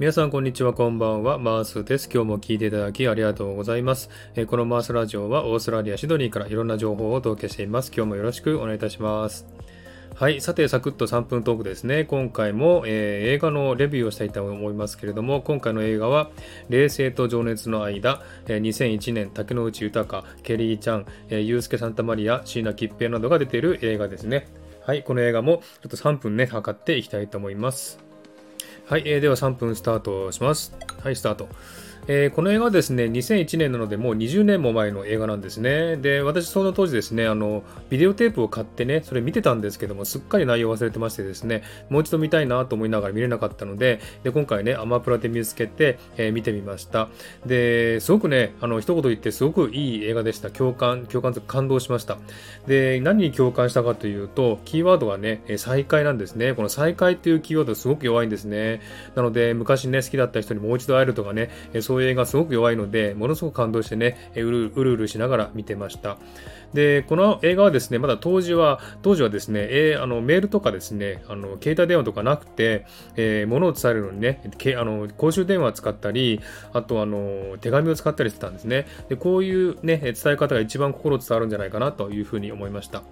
皆さんこんにちは、こんばんは。マースです。今日も聞いていただきありがとうございます。えこのマースラジオはオーストラリア・シドニーからいろんな情報をお届けしています。今日もよろしくお願いいたします。はい。さて、サクッと3分トークですね。今回も、えー映画のレビューをしたいと思いますけれども、今回の映画は、冷静と情熱の間、えー2001年、竹野内豊、ケリーちゃん、えー、ユースケ・サンタマリア、椎名桔平などが出ている映画ですね。はい。この映画も、ちょっと3分ね、測っていきたいと思います。はい、えーでは3分スタートします。はい、スタート。えーこの映画はですね、2001年なので、もう20年も前の映画なんですね。で、私、その当時ですね、あの、ビデオテープを買ってね、それ見てたんですけども、すっかり内容忘れてましてですね、もう一度見たいなと思いながら見れなかったので、で今回ね、アマプラで見つけて、えー見てみました。で、すごくね、あの、一言言って、すごくいい映画でした。共感、共感と感動しました。で、何に共感したかというと、キーワードがね、再会なんですね。この再会っていうキーワードすごく弱いんですね。なので、昔ね、好きだった人にもう一度会えるとかね、そう映画すごく弱いので、ものすごく感動してね、うるうるうるしながら見てました。で、この映画はですね、まだ当時は、当時はですね、えーあのメールとかですね、あの携帯電話とかなくて、えー物を伝えるのにね、けあの公衆電話を使ったり、あとあの手紙を使ったりしてたんですね。で、こういうね、伝え方が一番心伝わるんじゃないかなというふうに思いました。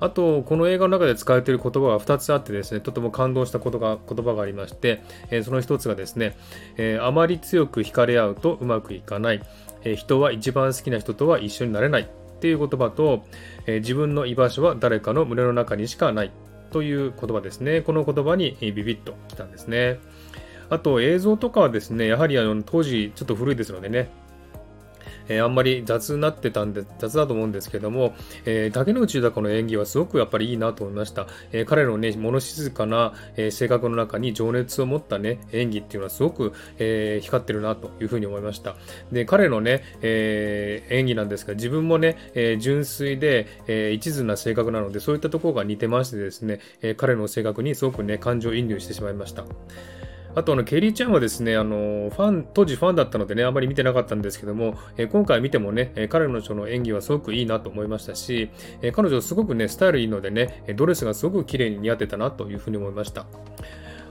あと、この映画の中で使われている言葉が2つあってですね、とても感動したことが言葉がありまして、えーその1つがですね、えーあまり強く惹かれ合うとうまくいかない、えー人は一番好きな人とは一緒になれないっていう言葉と、えー自分の居場所は誰かの胸の中にしかないという言葉ですね。この言葉にビビッときたんですね。あと映像とかはですね、やはりあの当時ちょっと古いですのでね、えーあんまり雑になってたんで、雑だと思うんですけども、えー竹野内豊の演技はすごくやっぱりいいなと思いました。えー彼のね、物静かな、え性格の中に情熱を持ったね、演技っていうのはすごく、え光ってるなというふうに思いました。で、彼のね、え演技なんですが、自分もね、え純粋で、え一途な性格なので、そういったところが似てましてですね、え彼の性格にすごくね、感情移入してしまいました。あとあの、ケリーちゃんはですね、あの、ファン、当時ファンだったのでね、あまり見てなかったんですけども、えー今回見てもね、えー彼女の演技はすごくいいなと思いましたし、えー彼女すごくね、スタイルいいのでね、ドレスがすごく綺麗に似合ってたなというふうに思いました。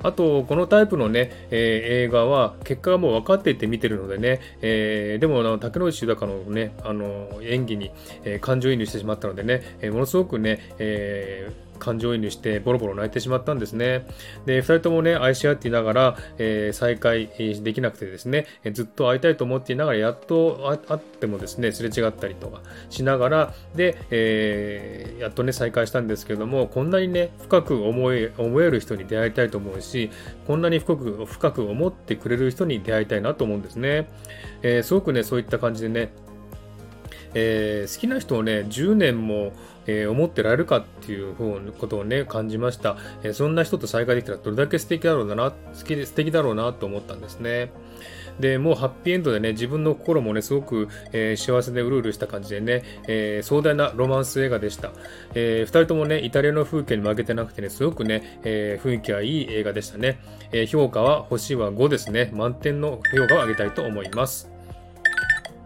あと、このタイプのね、えー映画は結果がもう分かっていて見てるのでね、えーでもあの竹野内豊のね、あの演技に、えー感情移入してしまったのでね、えーものすごくね、えー感情移入してボロボロ泣いてしまったんですね。で、二人ともね、愛し合っていながら、えー再会できなくてですね、えずっと会いたいと思っていながら、やっと会会ってもですね、すれ違ったりとかしながら、で、えーやっとね、再会したんですけども、こんなにね、深く思え思える人に出会いたいと思うし、こんなに深く深く思ってくれる人に出会いたいなと思うんですね。えーすごくね、そういった感じでね、えー好きな人をね10年も、えー思ってられるかっていうことをね感じました、えーそんな人と再会できたらどれだけ素敵だろうな好き素敵だろうなと思ったんですね。でもうハッピーエンドでね自分の心もねすごく、えー幸せでうるうるした感じでね、えー壮大なロマンス映画でした、え2人ともねイタリアの風景に負けてなくてねすごくね、えー雰囲気はいい映画でしたね、えー評価は星は5ですね。満点の評価を上げたいと思います。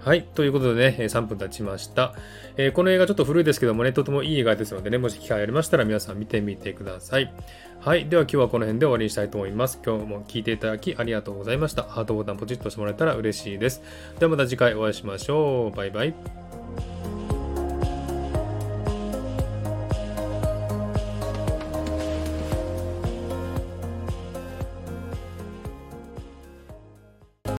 はい。ということでね、3分経ちました、えーこの映画ちょっと古いですけどもね、とてもいい映画ですのでね、もし機会ありましたら皆さん見てみてください。はい。では今日はこの辺で終わりにしたいと思います。今日も聴いていただきありがとうございました。ハートボタンポチッとしてもらえたら嬉しいです。ではまた次回お会いしましょう。バイバイ。